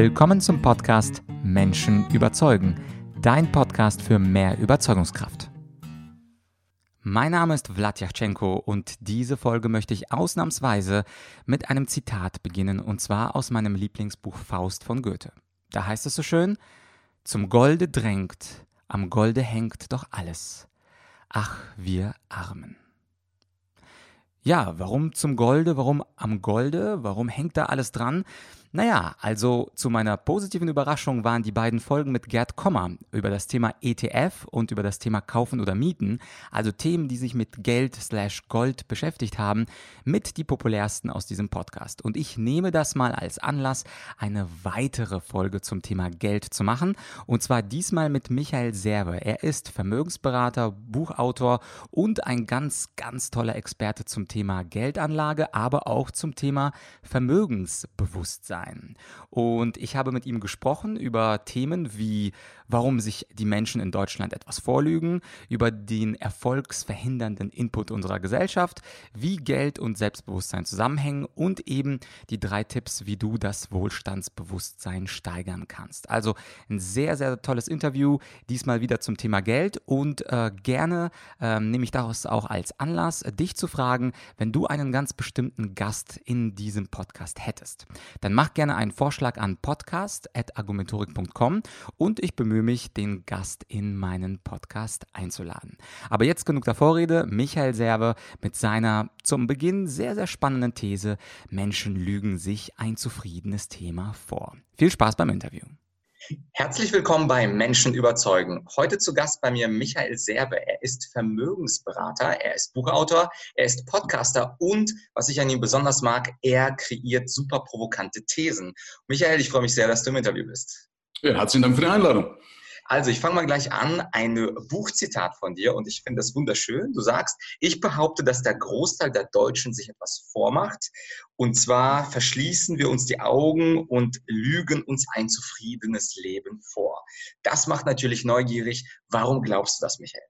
Willkommen zum Podcast Menschen überzeugen, dein Podcast für mehr Überzeugungskraft. Mein Name ist Vlad Yachchenko und diese Folge möchte ich ausnahmsweise mit einem Zitat beginnen und zwar aus meinem Lieblingsbuch Faust von Goethe. Da heißt es so schön: Zum Golde drängt, am Golde hängt doch alles. Ach, wir Armen. Ja, warum zum Golde? Warum am Golde? Warum hängt da alles dran? Naja, also zu meiner positiven Überraschung waren die beiden Folgen mit Gerd Kommer über das Thema ETF und über das Thema Kaufen oder Mieten, also Themen, die sich mit Geld slash Gold beschäftigt haben, mit die populärsten aus diesem Podcast. Und ich nehme das mal als Anlass, eine weitere Folge zum Thema Geld zu machen. Und zwar diesmal mit Michael Serve. Er ist Vermögensberater, Buchautor und ein ganz, ganz toller Experte zum Thema Geldanlage, aber auch zum Thema Vermögensbewusstsein sein. Und ich habe mit ihm gesprochen über Themen wie, warum sich die Menschen in Deutschland etwas vorlügen, über den erfolgsverhindernden Input unserer Gesellschaft, wie Geld und Selbstbewusstsein zusammenhängen und eben die drei Tipps, wie du das Wohlstandsbewusstsein steigern kannst. Also ein sehr, sehr tolles Interview, diesmal wieder zum Thema Geld und äh, gerne äh, nehme ich daraus auch als Anlass, dich zu fragen, wenn du einen ganz bestimmten Gast in diesem Podcast hättest. Dann mach gerne einen Vorschlag an podcast.argumentorik.com und ich bemühe mich, den Gast in meinen Podcast einzuladen. Aber jetzt genug der Vorrede. Michael Serve mit seiner zum Beginn sehr, sehr spannenden These, Menschen lügen sich ein zufriedenes Thema vor. Viel Spaß beim Interview. Herzlich willkommen bei Menschen überzeugen. Heute zu Gast bei mir Michael Serbe. Er ist Vermögensberater, er ist Buchautor, er ist Podcaster und, was ich an ihm besonders mag, er kreiert super provokante Thesen. Michael, ich freue mich sehr, dass du im Interview bist. Ja, herzlichen Dank für die Einladung. Also, ich fange mal gleich an. Ein Buchzitat von dir und ich finde das wunderschön. Du sagst, ich behaupte, dass der Großteil der Deutschen sich etwas vormacht. Und zwar verschließen wir uns die Augen und lügen uns ein zufriedenes Leben vor. Das macht natürlich neugierig. Warum glaubst du das, Michael?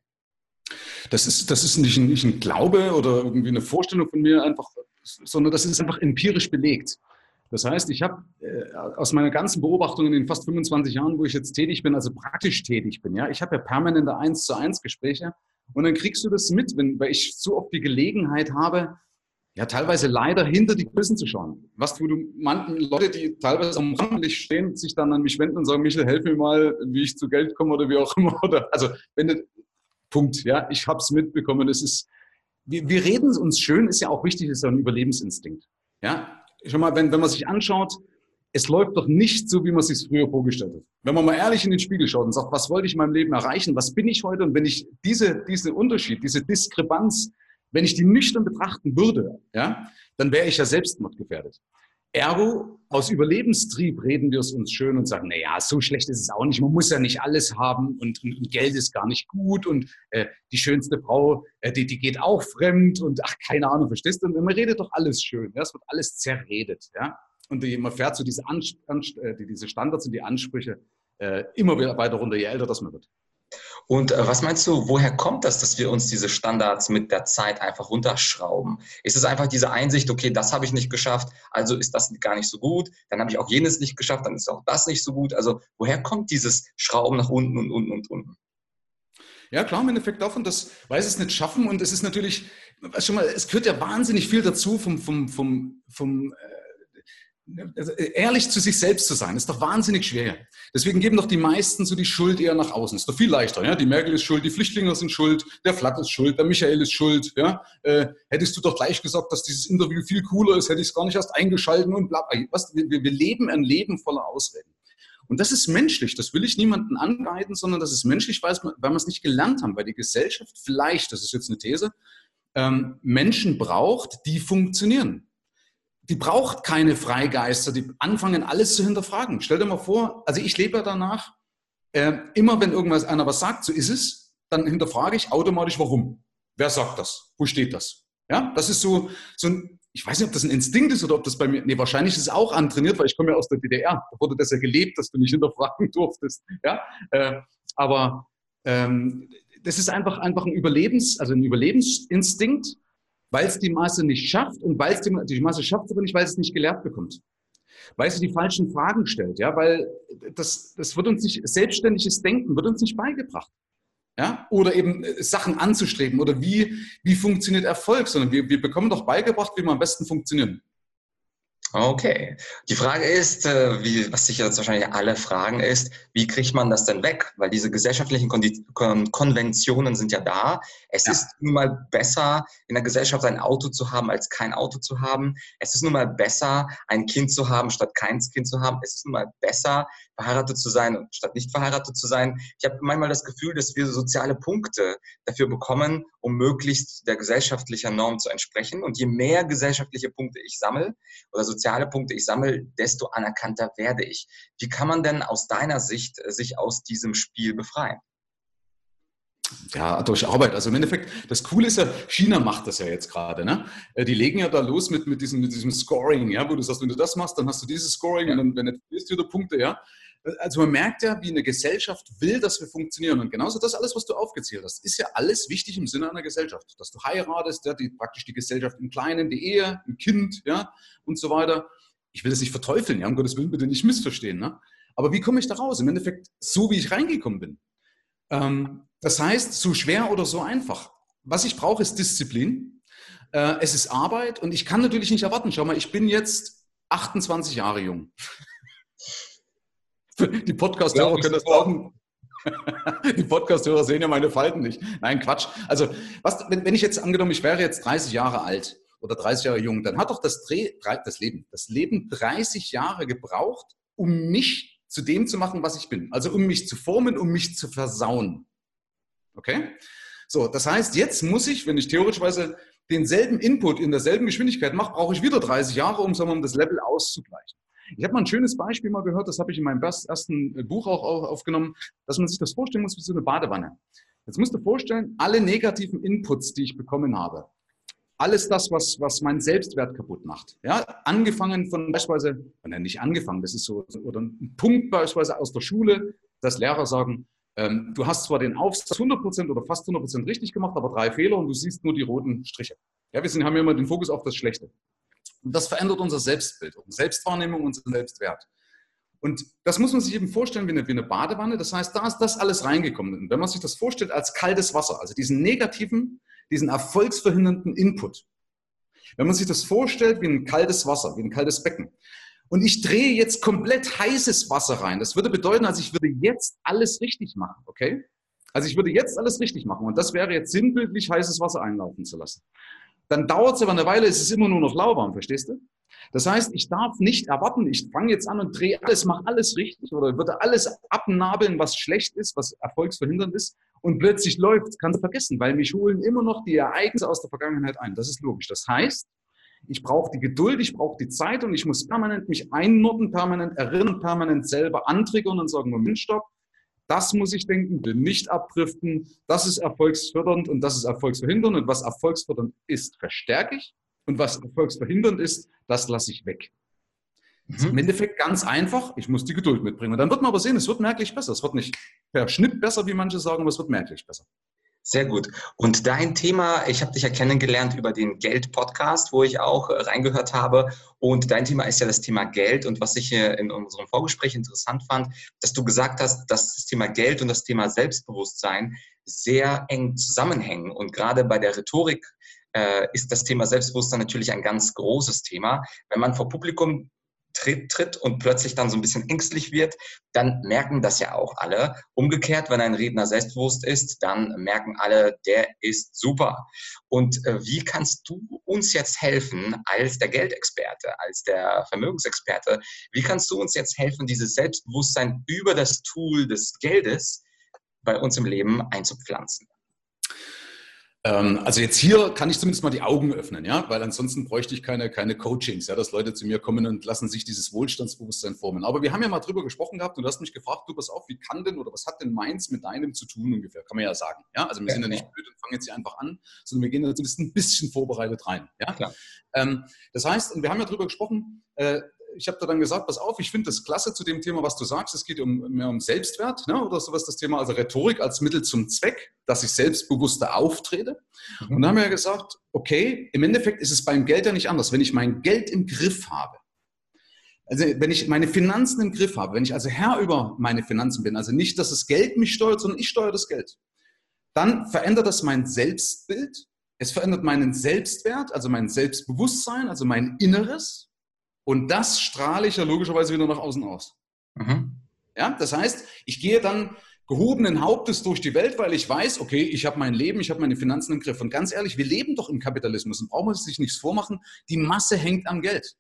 Das ist, das ist nicht, ein, nicht ein Glaube oder irgendwie eine Vorstellung von mir einfach, sondern das ist einfach empirisch belegt. Das heißt, ich habe äh, aus meiner ganzen Beobachtung in den fast 25 Jahren, wo ich jetzt tätig bin, also praktisch tätig bin, ja, ich habe ja permanente 1 zu 1 Gespräche und dann kriegst du das mit, wenn, weil ich so oft die Gelegenheit habe, ja, teilweise leider hinter die Kulissen zu schauen. Was, wo du manchen Leute, die teilweise am Rampenlicht stehen, sich dann an mich wenden und sagen, Michael, helf mir mal, wie ich zu Geld komme oder wie auch immer. Oder, also, wenn du, Punkt, ja, ich habe es mitbekommen. Es ist, wir, wir reden uns schön, ist ja auch wichtig, ist ja ein Überlebensinstinkt. Ja, schon mal, wenn, wenn man sich anschaut, es läuft doch nicht so, wie man es sich früher vorgestellt hat. Wenn man mal ehrlich in den Spiegel schaut und sagt, was wollte ich in meinem Leben erreichen, was bin ich heute? Und wenn ich diese, diesen Unterschied, diese Diskrepanz, wenn ich die nüchtern betrachten würde, ja, dann wäre ich ja selbstmordgefährdet. Ergo, aus Überlebenstrieb reden wir es uns schön und sagen, na ja, so schlecht ist es auch nicht. Man muss ja nicht alles haben und, und, und Geld ist gar nicht gut und äh, die schönste Frau, äh, die, die geht auch fremd und ach, keine Ahnung, verstehst du? Und man redet doch alles schön. Ja? Es wird alles zerredet. Ja? Und man fährt so diese, An äh, diese Standards und die Ansprüche äh, immer weiter runter, je älter das man wird. Und äh, was meinst du, woher kommt das, dass wir uns diese Standards mit der Zeit einfach runterschrauben? Ist es einfach diese Einsicht, okay, das habe ich nicht geschafft, also ist das gar nicht so gut, dann habe ich auch jenes nicht geschafft, dann ist auch das nicht so gut. Also woher kommt dieses Schrauben nach unten und unten und unten? Ja, klar, im Endeffekt davon, das weiß es nicht schaffen und es ist natürlich, schon mal, es gehört ja wahnsinnig viel dazu vom, vom, vom, vom äh, also äh, ehrlich zu sich selbst zu sein, ist doch wahnsinnig schwer. Deswegen geben doch die meisten so die Schuld eher nach außen. Ist doch viel leichter. Ja? Die Merkel ist schuld, die Flüchtlinge sind schuld, der Flatt ist schuld, der Michael ist schuld. Ja? Äh, hättest du doch gleich gesagt, dass dieses Interview viel cooler ist, hätte ich es gar nicht erst eingeschalten und bla. Was? Wir, wir leben ein Leben voller Ausreden. Und das ist menschlich. Das will ich niemanden angreifen, sondern das ist menschlich, weil wir es nicht gelernt haben, weil die Gesellschaft vielleicht, das ist jetzt eine These, ähm, Menschen braucht, die funktionieren die braucht keine Freigeister, die anfangen, alles zu hinterfragen. Stell dir mal vor, also ich lebe ja danach, äh, immer wenn irgendwas einer was sagt, so ist es, dann hinterfrage ich automatisch, warum. Wer sagt das? Wo steht das? Ja, das ist so, so ein, ich weiß nicht, ob das ein Instinkt ist oder ob das bei mir, nee, wahrscheinlich ist es auch antrainiert, weil ich komme ja aus der DDR. Da wurde das ja gelebt, dass du nicht hinterfragen durftest. Ja, äh, aber ähm, das ist einfach, einfach ein Überlebens, also ein Überlebensinstinkt weil es die Masse nicht schafft und weil es die, die Masse schafft aber nicht, weil es nicht gelehrt bekommt. weil sie die falschen Fragen stellt, ja, weil das, das wird uns nicht, selbstständiges Denken wird uns nicht beigebracht. Ja? Oder eben äh, Sachen anzustreben oder wie, wie funktioniert Erfolg, sondern wir, wir bekommen doch beigebracht, wie wir am besten funktionieren. Okay. Die Frage ist, äh, wie, was sich jetzt wahrscheinlich alle fragen, ist, wie kriegt man das denn weg? Weil diese gesellschaftlichen Kon Konventionen sind ja da. Es ja. ist nun mal besser, in der Gesellschaft ein Auto zu haben, als kein Auto zu haben. Es ist nun mal besser, ein Kind zu haben, statt kein Kind zu haben. Es ist nun mal besser, verheiratet zu sein, statt nicht verheiratet zu sein. Ich habe manchmal das Gefühl, dass wir soziale Punkte dafür bekommen, um möglichst der gesellschaftlichen Norm zu entsprechen. Und je mehr gesellschaftliche Punkte ich sammle oder soziale Punkte ich sammle, desto anerkannter werde ich. Wie kann man denn aus deiner Sicht äh, sich aus diesem Spiel befreien? Ja, durch Arbeit. Also im Endeffekt, das Coole ist ja, China macht das ja jetzt gerade. Ne? Äh, die legen ja da los mit, mit, diesem, mit diesem Scoring, ja, wo du sagst, wenn du das machst, dann hast du dieses Scoring ja. und dann, wenn verlierst du wieder Punkte, ja. Also man merkt ja, wie eine Gesellschaft will, dass wir funktionieren. Und genauso das alles, was du aufgezählt hast, ist ja alles wichtig im Sinne einer Gesellschaft. Dass du heiratest, ja, die, praktisch die Gesellschaft im Kleinen, die Ehe, ein Kind, ja, und so weiter. Ich will das nicht verteufeln, ja, um Gottes Willen bitte nicht missverstehen. Ne? Aber wie komme ich da raus? Im Endeffekt so, wie ich reingekommen bin. Ähm, das heißt, so schwer oder so einfach. Was ich brauche, ist Disziplin. Äh, es ist Arbeit und ich kann natürlich nicht erwarten. Schau mal, ich bin jetzt 28 Jahre jung. Die Podcast-Hörer können das glauben. Die Podcast-Hörer sehen ja meine Falten nicht. Nein, Quatsch. Also, was, wenn, wenn ich jetzt angenommen, ich wäre jetzt 30 Jahre alt oder 30 Jahre jung, dann hat doch das, Dreh, das Leben, das Leben 30 Jahre gebraucht, um mich zu dem zu machen, was ich bin. Also um mich zu formen, um mich zu versauen. Okay? So, das heißt, jetzt muss ich, wenn ich theoretischweise denselben Input in derselben Geschwindigkeit mache, brauche ich wieder 30 Jahre, um, sagen wir, um das Level auszugleichen. Ich habe mal ein schönes Beispiel mal gehört, das habe ich in meinem ersten äh, Buch auch aufgenommen, dass man sich das vorstellen muss wie so eine Badewanne. Jetzt musst du vorstellen, alle negativen Inputs, die ich bekommen habe, alles das, was, was meinen Selbstwert kaputt macht. Ja, angefangen von beispielsweise, oder nicht angefangen, das ist so, oder ein Punkt beispielsweise aus der Schule, dass Lehrer sagen, ähm, du hast zwar den Aufsatz 100% oder fast 100% richtig gemacht, aber drei Fehler und du siehst nur die roten Striche. Ja, wir sind, haben ja immer den Fokus auf das Schlechte. Und das verändert unser Selbstbild, unsere Selbstwahrnehmung, unseren Selbstwert. Und das muss man sich eben vorstellen wie eine, wie eine Badewanne. Das heißt, da ist das alles reingekommen. Und wenn man sich das vorstellt als kaltes Wasser, also diesen negativen, diesen erfolgsverhindernden Input. Wenn man sich das vorstellt wie ein kaltes Wasser, wie ein kaltes Becken. Und ich drehe jetzt komplett heißes Wasser rein. Das würde bedeuten, also ich würde jetzt alles richtig machen, okay? Also ich würde jetzt alles richtig machen. Und das wäre jetzt sinnbildlich heißes Wasser einlaufen zu lassen dann dauert es aber eine Weile, ist es immer nur noch lauwarm, verstehst du? Das heißt, ich darf nicht erwarten, ich fange jetzt an und drehe alles, mache alles richtig oder würde alles abnabeln, was schlecht ist, was erfolgsverhindernd ist und plötzlich läuft, kannst du vergessen, weil mich holen immer noch die Ereignisse aus der Vergangenheit ein. Das ist logisch. Das heißt, ich brauche die Geduld, ich brauche die Zeit und ich muss permanent mich einnorden, permanent erinnern, permanent selber antriggern und sagen, Moment, stopp, das muss ich denken, will nicht abdriften. Das ist erfolgsfördernd und das ist erfolgsverhindernd. Und was erfolgsfördernd ist, verstärke ich. Und was erfolgsverhindernd ist, das lasse ich weg. Mhm. Im Endeffekt ganz einfach, ich muss die Geduld mitbringen. Und dann wird man aber sehen, es wird merklich besser. Es wird nicht per Schnitt besser, wie manche sagen, aber es wird merklich besser. Sehr gut. Und dein Thema, ich habe dich ja kennengelernt über den Geld-Podcast, wo ich auch äh, reingehört habe. Und dein Thema ist ja das Thema Geld. Und was ich hier in unserem Vorgespräch interessant fand, dass du gesagt hast, dass das Thema Geld und das Thema Selbstbewusstsein sehr eng zusammenhängen. Und gerade bei der Rhetorik äh, ist das Thema Selbstbewusstsein natürlich ein ganz großes Thema. Wenn man vor Publikum tritt, tritt und plötzlich dann so ein bisschen ängstlich wird, dann merken das ja auch alle. Umgekehrt, wenn ein Redner selbstbewusst ist, dann merken alle, der ist super. Und äh, wie kannst du uns jetzt helfen als der Geldexperte, als der Vermögensexperte? Wie kannst du uns jetzt helfen, dieses Selbstbewusstsein über das Tool des Geldes bei uns im Leben einzupflanzen? Ähm, also jetzt hier kann ich zumindest mal die Augen öffnen, ja, weil ansonsten bräuchte ich keine, keine Coachings, ja, dass Leute zu mir kommen und lassen sich dieses Wohlstandsbewusstsein formen. Aber wir haben ja mal drüber gesprochen gehabt und du hast mich gefragt, du pass auf, wie kann denn oder was hat denn meins mit deinem zu tun ungefähr? Kann man ja sagen, ja. Also wir sind ja nicht blöd und fangen jetzt hier einfach an, sondern wir gehen da zumindest ein bisschen vorbereitet rein, ja. Klar. Ähm, das heißt, und wir haben ja drüber gesprochen, äh, ich habe da dann gesagt, pass auf, ich finde das klasse zu dem Thema, was du sagst. Es geht um, mehr um Selbstwert ne, oder sowas, das Thema, also Rhetorik als Mittel zum Zweck, dass ich selbstbewusster auftrete. Mhm. Und dann haben wir gesagt, okay, im Endeffekt ist es beim Geld ja nicht anders. Wenn ich mein Geld im Griff habe, also wenn ich meine Finanzen im Griff habe, wenn ich also Herr über meine Finanzen bin, also nicht, dass das Geld mich steuert, sondern ich steuere das Geld, dann verändert das mein Selbstbild, es verändert meinen Selbstwert, also mein Selbstbewusstsein, also mein Inneres. Und das strahle ich ja logischerweise wieder nach außen aus. Mhm. Ja, das heißt, ich gehe dann gehobenen Hauptes durch die Welt, weil ich weiß, okay, ich habe mein Leben, ich habe meine Finanzen im Griff. Und ganz ehrlich, wir leben doch im Kapitalismus und brauchen sich nichts vormachen. Die Masse hängt am Geld.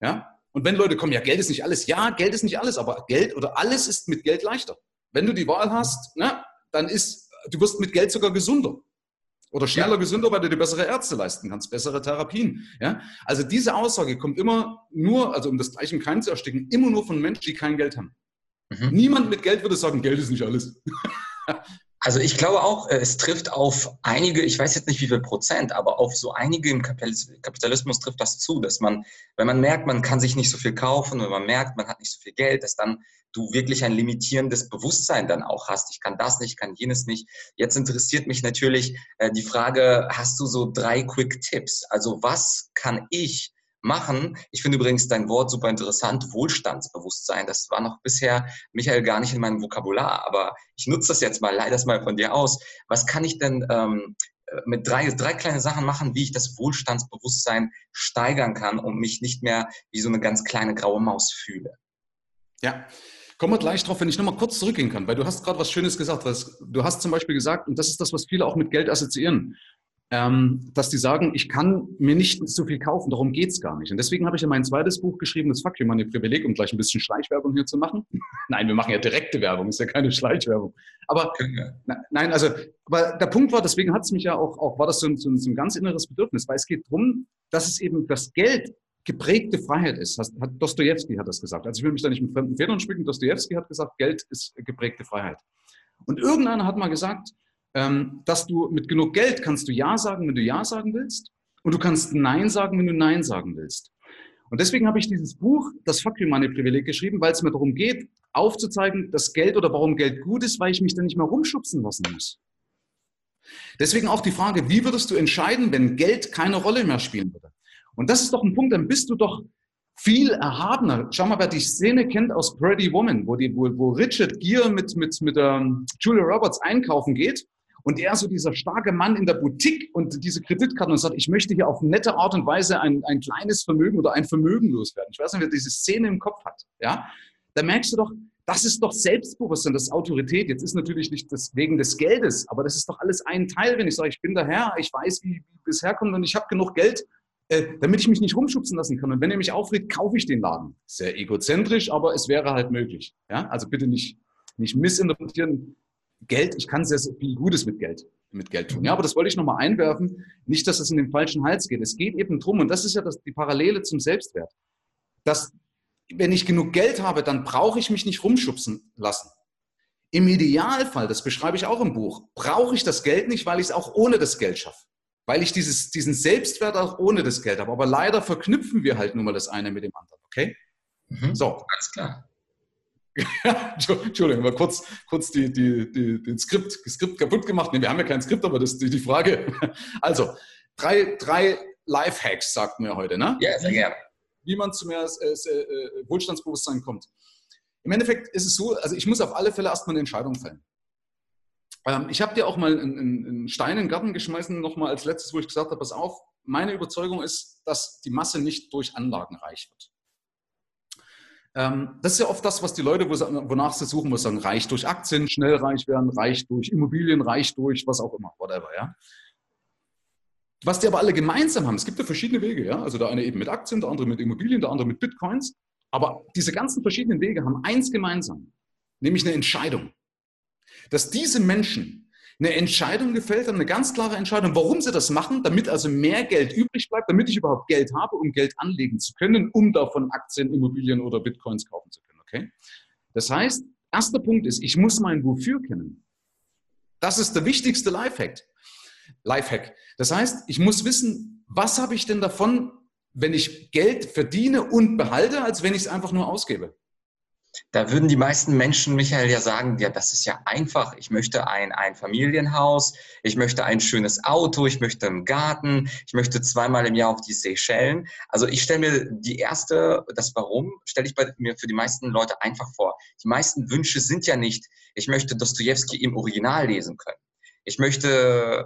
Ja? Und wenn Leute kommen, ja, Geld ist nicht alles. Ja, Geld ist nicht alles, aber Geld oder alles ist mit Geld leichter. Wenn du die Wahl hast, na, dann ist, du wirst mit Geld sogar gesunder. Oder schneller ja. gesünder, weil du dir bessere Ärzte leisten kannst, bessere Therapien. Ja? Also diese Aussage kommt immer nur, also um das gleiche im Keim zu ersticken, immer nur von Menschen, die kein Geld haben. Mhm. Niemand mit Geld würde sagen, Geld ist nicht alles. Also ich glaube auch, äh, es trifft auf einige, ich weiß jetzt nicht wie viel Prozent, aber auf so einige im Kapitalismus trifft das zu, dass man, wenn man merkt, man kann sich nicht so viel kaufen, wenn man merkt, man hat nicht so viel Geld, dass dann du wirklich ein limitierendes Bewusstsein dann auch hast. Ich kann das nicht, kann jenes nicht. Jetzt interessiert mich natürlich äh, die Frage, hast du so drei Quick Tipps? Also was kann ich machen. Ich finde übrigens dein Wort super interessant, Wohlstandsbewusstsein. Das war noch bisher, Michael, gar nicht in meinem Vokabular, aber ich nutze das jetzt mal, leih das mal von dir aus. Was kann ich denn ähm, mit drei, drei kleine Sachen machen, wie ich das Wohlstandsbewusstsein steigern kann und mich nicht mehr wie so eine ganz kleine graue Maus fühle? Ja, Kommen wir gleich drauf, wenn ich nochmal kurz zurückgehen kann, weil du hast gerade was Schönes gesagt. Was, du hast zum Beispiel gesagt, und das ist das, was viele auch mit Geld assoziieren ähm, dass die sagen, ich kann mir nicht so viel kaufen, darum geht's gar nicht. Und deswegen habe ich ja mein zweites Buch geschrieben, das Fuck You Money Privileg, um gleich ein bisschen Schleichwerbung hier zu machen. nein, wir machen ja direkte Werbung, ist ja keine Schleichwerbung. Aber na, nein, also, aber der Punkt war, deswegen hat es mich ja auch, auch war das so ein, so, ein, so ein ganz inneres Bedürfnis, weil es geht darum, dass es eben das Geld geprägte Freiheit ist. Hat, hat Dostoevsky hat das gesagt. Also ich will mich da nicht mit fremden Federn schmücken. Dostoevsky hat gesagt, Geld ist geprägte Freiheit. Und irgendeiner hat mal gesagt, ähm, dass du mit genug Geld kannst du Ja sagen, wenn du Ja sagen willst. Und du kannst Nein sagen, wenn du Nein sagen willst. Und deswegen habe ich dieses Buch, das Fuck You Money Privileg, geschrieben, weil es mir darum geht, aufzuzeigen, dass Geld oder warum Geld gut ist, weil ich mich dann nicht mehr rumschubsen lassen muss. Deswegen auch die Frage, wie würdest du entscheiden, wenn Geld keine Rolle mehr spielen würde? Und das ist doch ein Punkt, dann bist du doch viel erhabener. Schau mal, wer die Szene kennt aus Pretty Woman, wo, die, wo, wo Richard Gere mit, mit, mit ähm, Julia Roberts einkaufen geht und er so dieser starke Mann in der Boutique und diese Kreditkarten und sagt, ich möchte hier auf nette Art und Weise ein, ein kleines Vermögen oder ein Vermögen loswerden. Ich weiß nicht, wer diese Szene im Kopf hat. Ja, da merkst du doch, das ist doch Selbstbewusstsein, das ist Autorität. Jetzt ist natürlich nicht das wegen des Geldes, aber das ist doch alles ein Teil, wenn ich sage, ich bin der Herr, ich weiß, wie, wie es herkommt und ich habe genug Geld, äh, damit ich mich nicht rumschubsen lassen kann. Und wenn er mich aufregt, kaufe ich den Laden. Sehr egozentrisch, aber es wäre halt möglich. Ja? Also bitte nicht, nicht missinterpretieren. Geld, ich kann sehr, sehr viel Gutes mit Geld, mit Geld tun. Ja, aber das wollte ich nochmal einwerfen. Nicht, dass es in den falschen Hals geht. Es geht eben drum, und das ist ja das, die Parallele zum Selbstwert, dass wenn ich genug Geld habe, dann brauche ich mich nicht rumschubsen lassen. Im Idealfall, das beschreibe ich auch im Buch, brauche ich das Geld nicht, weil ich es auch ohne das Geld schaffe. Weil ich dieses, diesen Selbstwert auch ohne das Geld habe. Aber leider verknüpfen wir halt nun mal das eine mit dem anderen. Okay? Mhm. So. Ganz klar. Entschuldigung, mal kurz, kurz die, die, die, den Skript, Skript kaputt gemacht. Nee, wir haben ja kein Skript, aber das ist die Frage. Also, drei, drei Lifehacks, sagt mir heute, ne? Ja, sehr gerne. Wie man zu mehr äh, äh, Wohlstandsbewusstsein kommt. Im Endeffekt ist es so, also ich muss auf alle Fälle erstmal eine Entscheidung fällen. Ähm, ich habe dir auch mal einen, einen Stein in den Garten geschmeißen, nochmal als letztes, wo ich gesagt habe, pass auf, meine Überzeugung ist, dass die Masse nicht durch Anlagen reich wird. Ähm, das ist ja oft das, was die Leute, wonach sie suchen, muss sagen, reich durch Aktien, schnell reich werden, reich durch Immobilien, reich durch was auch immer, whatever, ja. Was die aber alle gemeinsam haben, es gibt ja verschiedene Wege, ja. Also der eine eben mit Aktien, der andere mit Immobilien, der andere mit Bitcoins. Aber diese ganzen verschiedenen Wege haben eins gemeinsam, nämlich eine Entscheidung. Dass diese Menschen eine Entscheidung gefällt haben, eine ganz klare Entscheidung, warum sie das machen, damit also mehr Geld übrig bleibt, damit ich überhaupt Geld habe, um Geld anlegen zu können, um davon Aktien, Immobilien oder Bitcoins kaufen zu können. Okay? Das heißt, erster Punkt ist, ich muss mein Wofür kennen. Das ist der wichtigste Lifehack. Lifehack. Das heißt, ich muss wissen, was habe ich denn davon, wenn ich Geld verdiene und behalte, als wenn ich es einfach nur ausgebe. Da würden die meisten Menschen, Michael, ja sagen, ja, das ist ja einfach. Ich möchte ein, ein Familienhaus, ich möchte ein schönes Auto, ich möchte einen Garten, ich möchte zweimal im Jahr auf die Seychellen. Also ich stelle mir die erste, das Warum, stelle ich bei mir für die meisten Leute einfach vor. Die meisten Wünsche sind ja nicht, ich möchte Dostoevsky im Original lesen können. Ich möchte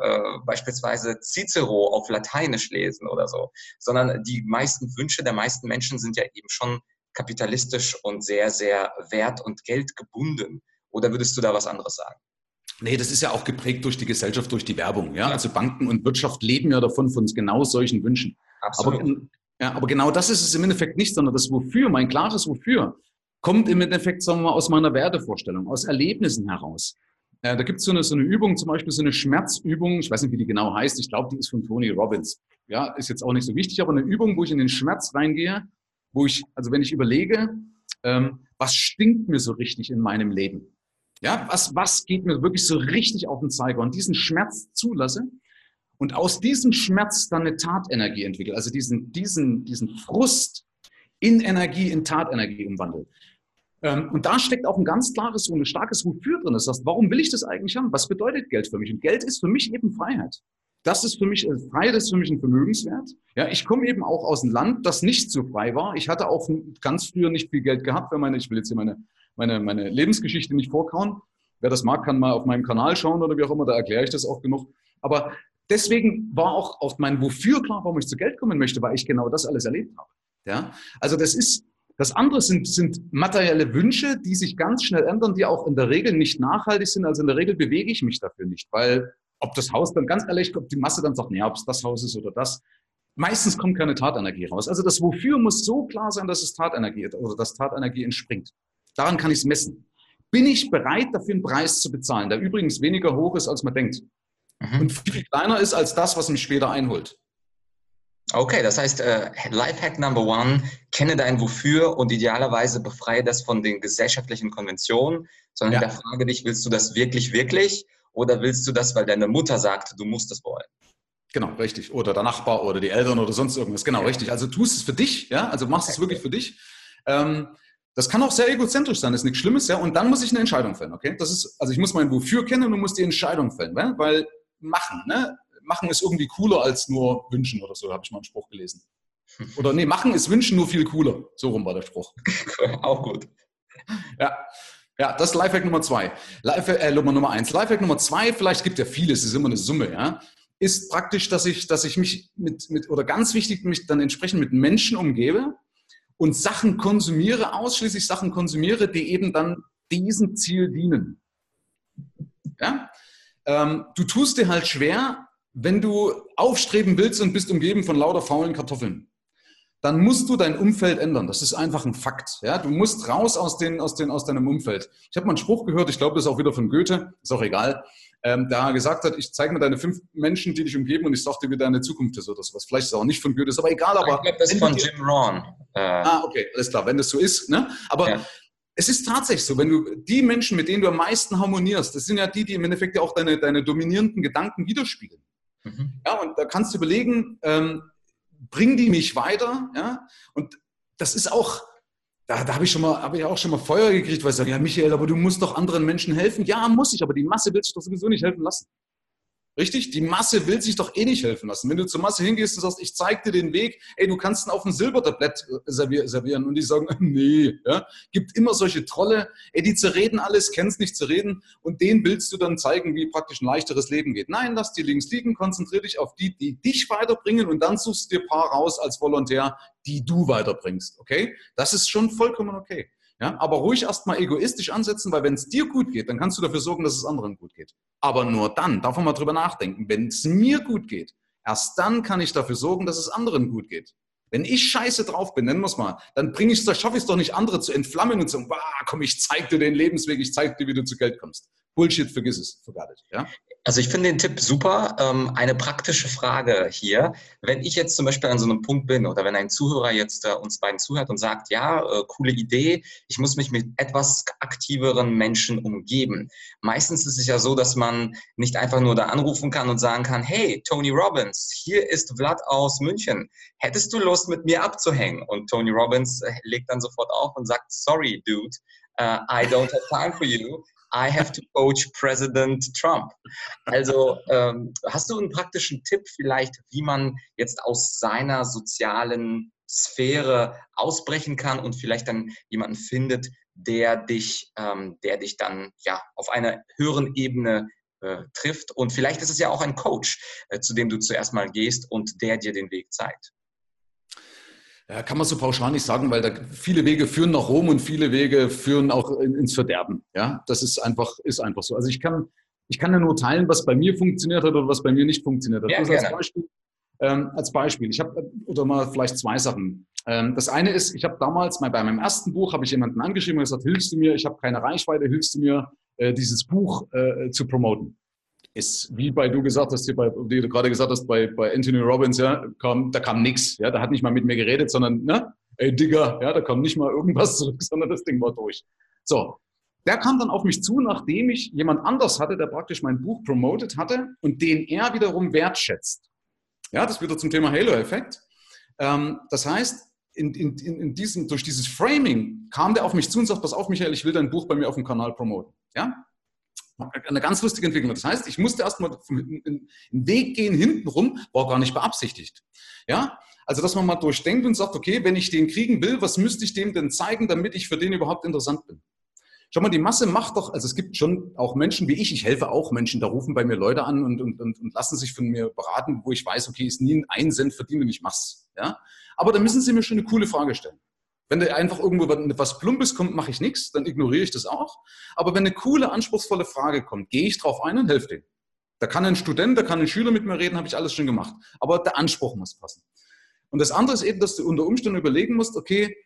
äh, beispielsweise Cicero auf Lateinisch lesen oder so, sondern die meisten Wünsche der meisten Menschen sind ja eben schon kapitalistisch und sehr, sehr wert- und geldgebunden. Oder würdest du da was anderes sagen? Nee, das ist ja auch geprägt durch die Gesellschaft, durch die Werbung. Ja? Also Banken und Wirtschaft leben ja davon, von genau solchen Wünschen. Absolut. Aber, ja, aber genau das ist es im Endeffekt nicht, sondern das Wofür, mein klares Wofür, kommt im Endeffekt, sagen wir mal, aus meiner Wertevorstellung, aus Erlebnissen heraus. Äh, da gibt so es so eine Übung, zum Beispiel so eine Schmerzübung, ich weiß nicht, wie die genau heißt, ich glaube, die ist von Tony Robbins. Ja, ist jetzt auch nicht so wichtig, aber eine Übung, wo ich in den Schmerz reingehe wo ich, also wenn ich überlege, ähm, was stinkt mir so richtig in meinem Leben? Ja, was, was geht mir wirklich so richtig auf den Zeiger und diesen Schmerz zulasse und aus diesem Schmerz dann eine Tatenergie entwickle, also diesen, diesen, diesen Frust in Energie, in Tatenergie umwandle. Ähm, und da steckt auch ein ganz klares und ein starkes Wofür drin. Das heißt, warum will ich das eigentlich haben? Was bedeutet Geld für mich? Und Geld ist für mich eben Freiheit. Das ist für mich, äh, Freiheit ist für mich ein Vermögenswert. Ja, ich komme eben auch aus einem Land, das nicht so frei war. Ich hatte auch ganz früher nicht viel Geld gehabt, wenn meine, ich will jetzt hier meine, meine, meine Lebensgeschichte nicht vorkauen. Wer das mag, kann mal auf meinem Kanal schauen oder wie auch immer, da erkläre ich das auch genug. Aber deswegen war auch auf mein Wofür klar, warum ich zu Geld kommen möchte, weil ich genau das alles erlebt habe. Ja, also das ist, das andere sind, sind materielle Wünsche, die sich ganz schnell ändern, die auch in der Regel nicht nachhaltig sind. Also in der Regel bewege ich mich dafür nicht, weil ob das Haus dann ganz ehrlich, ob die Masse dann sagt, naja, ob es das Haus ist oder das. Meistens kommt keine Tatenergie raus. Also das Wofür muss so klar sein, dass es Tatenergie oder dass Tatenergie entspringt. Daran kann ich es messen. Bin ich bereit, dafür einen Preis zu bezahlen, der übrigens weniger hoch ist, als man denkt. Mhm. Und viel kleiner ist als das, was mich später einholt. Okay, das heißt, äh, Lifehack Number One, kenne dein Wofür und idealerweise befreie das von den gesellschaftlichen Konventionen, sondern ja. frage dich, willst du das wirklich, wirklich? Oder willst du das, weil deine Mutter sagt, du musst es wollen? Genau, richtig. Oder der Nachbar oder die Eltern oder sonst irgendwas. Genau, ja. richtig. Also tust es für dich, ja, also machst es wirklich für dich. Ähm, das kann auch sehr egozentrisch sein, das ist nichts Schlimmes, ja. Und dann muss ich eine Entscheidung fällen, okay? Das ist, also ich muss mein Wofür kennen und muss die Entscheidung fällen, ne? weil machen, ne? Machen ist irgendwie cooler als nur wünschen oder so, habe ich mal einen Spruch gelesen. Oder nee, machen ist wünschen nur viel cooler. So rum war der Spruch. auch gut. Ja. Ja, das ist Lifehack Nummer zwei. Lifehack, äh, Nummer eins. Lifehack Nummer zwei, vielleicht gibt ja vieles, es ist immer eine Summe, ja, ist praktisch, dass ich, dass ich mich mit, mit, oder ganz wichtig, mich dann entsprechend mit Menschen umgebe und Sachen konsumiere, ausschließlich Sachen konsumiere, die eben dann diesem Ziel dienen. Ja? Ähm, du tust dir halt schwer, wenn du aufstreben willst und bist umgeben von lauter faulen Kartoffeln dann musst du dein Umfeld ändern. Das ist einfach ein Fakt. Ja? Du musst raus aus, den, aus, den, aus deinem Umfeld. Ich habe mal einen Spruch gehört, ich glaube, das ist auch wieder von Goethe, ist auch egal, ähm, da gesagt hat, ich zeige mir deine fünf Menschen, die dich umgeben und ich sage dir, wie deine Zukunft ist oder sowas. Vielleicht ist es auch nicht von Goethe, ist aber egal. Aber ich glaube, das ist von Jim Rohn. Äh. Ah, okay, alles klar, wenn das so ist. Ne? Aber ja. es ist tatsächlich so, wenn du die Menschen, mit denen du am meisten harmonierst, das sind ja die, die im Endeffekt ja auch deine, deine dominierenden Gedanken widerspiegeln. Mhm. Ja, und da kannst du überlegen, ähm, bringen die mich weiter? Ja? Und das ist auch, da, da habe ich schon mal, habe ich auch schon mal Feuer gekriegt, weil ich sage, ja, Michael, aber du musst doch anderen Menschen helfen. Ja, muss ich, aber die Masse will sich doch sowieso nicht helfen lassen. Richtig? Die Masse will sich doch eh nicht helfen lassen. Wenn du zur Masse hingehst und sagst, ich zeig dir den Weg, ey, du kannst ihn auf ein Silbertablett äh, servieren und die sagen, nee, ja. Gibt immer solche Trolle, ey, die zerreden alles, kennst nicht zu reden und denen willst du dann zeigen, wie praktisch ein leichteres Leben geht. Nein, lass die links liegen, konzentrier dich auf die, die dich weiterbringen und dann suchst du dir ein paar raus als Volontär, die du weiterbringst, okay? Das ist schon vollkommen okay. Ja, aber ruhig erstmal egoistisch ansetzen, weil wenn es dir gut geht, dann kannst du dafür sorgen, dass es anderen gut geht. Aber nur dann, darf man mal drüber nachdenken, wenn es mir gut geht, erst dann kann ich dafür sorgen, dass es anderen gut geht. Wenn ich scheiße drauf bin, nennen wir es mal, dann bringe ich es, schaffe ich es doch nicht, andere zu entflammen und zu sagen, bah, komm, ich zeig dir den Lebensweg, ich zeig dir, wie du zu Geld kommst. Bullshit, vergiss es, forget it. Ja? Also ich finde den Tipp super. Ähm, eine praktische Frage hier. Wenn ich jetzt zum Beispiel an so einem Punkt bin oder wenn ein Zuhörer jetzt äh, uns beiden zuhört und sagt, ja, äh, coole Idee, ich muss mich mit etwas aktiveren Menschen umgeben. Meistens ist es ja so, dass man nicht einfach nur da anrufen kann und sagen kann, hey, Tony Robbins, hier ist Vlad aus München. Hättest du Lust, mit mir abzuhängen? Und Tony Robbins äh, legt dann sofort auf und sagt, sorry, dude, uh, I don't have time for you. I have to coach President Trump. Also ähm, hast du einen praktischen Tipp vielleicht, wie man jetzt aus seiner sozialen Sphäre ausbrechen kann und vielleicht dann jemanden findet, der dich, ähm, der dich dann ja auf einer höheren Ebene äh, trifft. Und vielleicht ist es ja auch ein Coach, äh, zu dem du zuerst mal gehst und der dir den Weg zeigt. Ja, kann man so pauschal nicht sagen, weil da viele Wege führen nach Rom und viele Wege führen auch ins Verderben. Ja, das ist einfach, ist einfach so. Also ich kann, ich kann ja nur teilen, was bei mir funktioniert hat oder was bei mir nicht funktioniert hat. Ja, also als Beispiel, ähm, als Beispiel, ich habe, oder mal vielleicht zwei Sachen. Ähm, das eine ist, ich habe damals mal bei meinem ersten Buch, habe ich jemanden angeschrieben und gesagt, hilfst du mir, ich habe keine Reichweite, hilfst du mir, äh, dieses Buch äh, zu promoten ist, wie bei du gesagt hast, bei, wie du gerade gesagt hast, bei, bei Anthony Robbins, ja, kam, da kam nichts. Ja, da hat nicht mal mit mir geredet, sondern, ne, ey Digger, ja, da kam nicht mal irgendwas zurück, sondern das Ding war durch. So. Der kam dann auf mich zu, nachdem ich jemand anders hatte, der praktisch mein Buch promotet hatte und den er wiederum wertschätzt. Ja, das wieder zum Thema Halo-Effekt. Ähm, das heißt, in, in, in diesem, durch dieses Framing kam der auf mich zu und sagt, pass auf, Michael, ich will dein Buch bei mir auf dem Kanal promoten. Ja? Eine ganz lustige Entwicklung. Das heißt, ich musste erstmal einen Weg gehen hintenrum, war gar nicht beabsichtigt. Ja, also dass man mal durchdenkt und sagt, okay, wenn ich den kriegen will, was müsste ich dem denn zeigen, damit ich für den überhaupt interessant bin? Schau mal, die Masse macht doch, also es gibt schon auch Menschen wie ich, ich helfe auch Menschen, da rufen bei mir Leute an und, und, und, und lassen sich von mir beraten, wo ich weiß, okay, ist nie ein Cent verdient und ich mach's. Ja? Aber da müssen sie mir schon eine coole Frage stellen. Wenn da einfach irgendwo was Plumpes kommt, mache ich nichts, dann ignoriere ich das auch. Aber wenn eine coole, anspruchsvolle Frage kommt, gehe ich drauf ein und helfe dem. Da kann ein Student, da kann ein Schüler mit mir reden, habe ich alles schon gemacht. Aber der Anspruch muss passen. Und das andere ist eben, dass du unter Umständen überlegen musst, okay,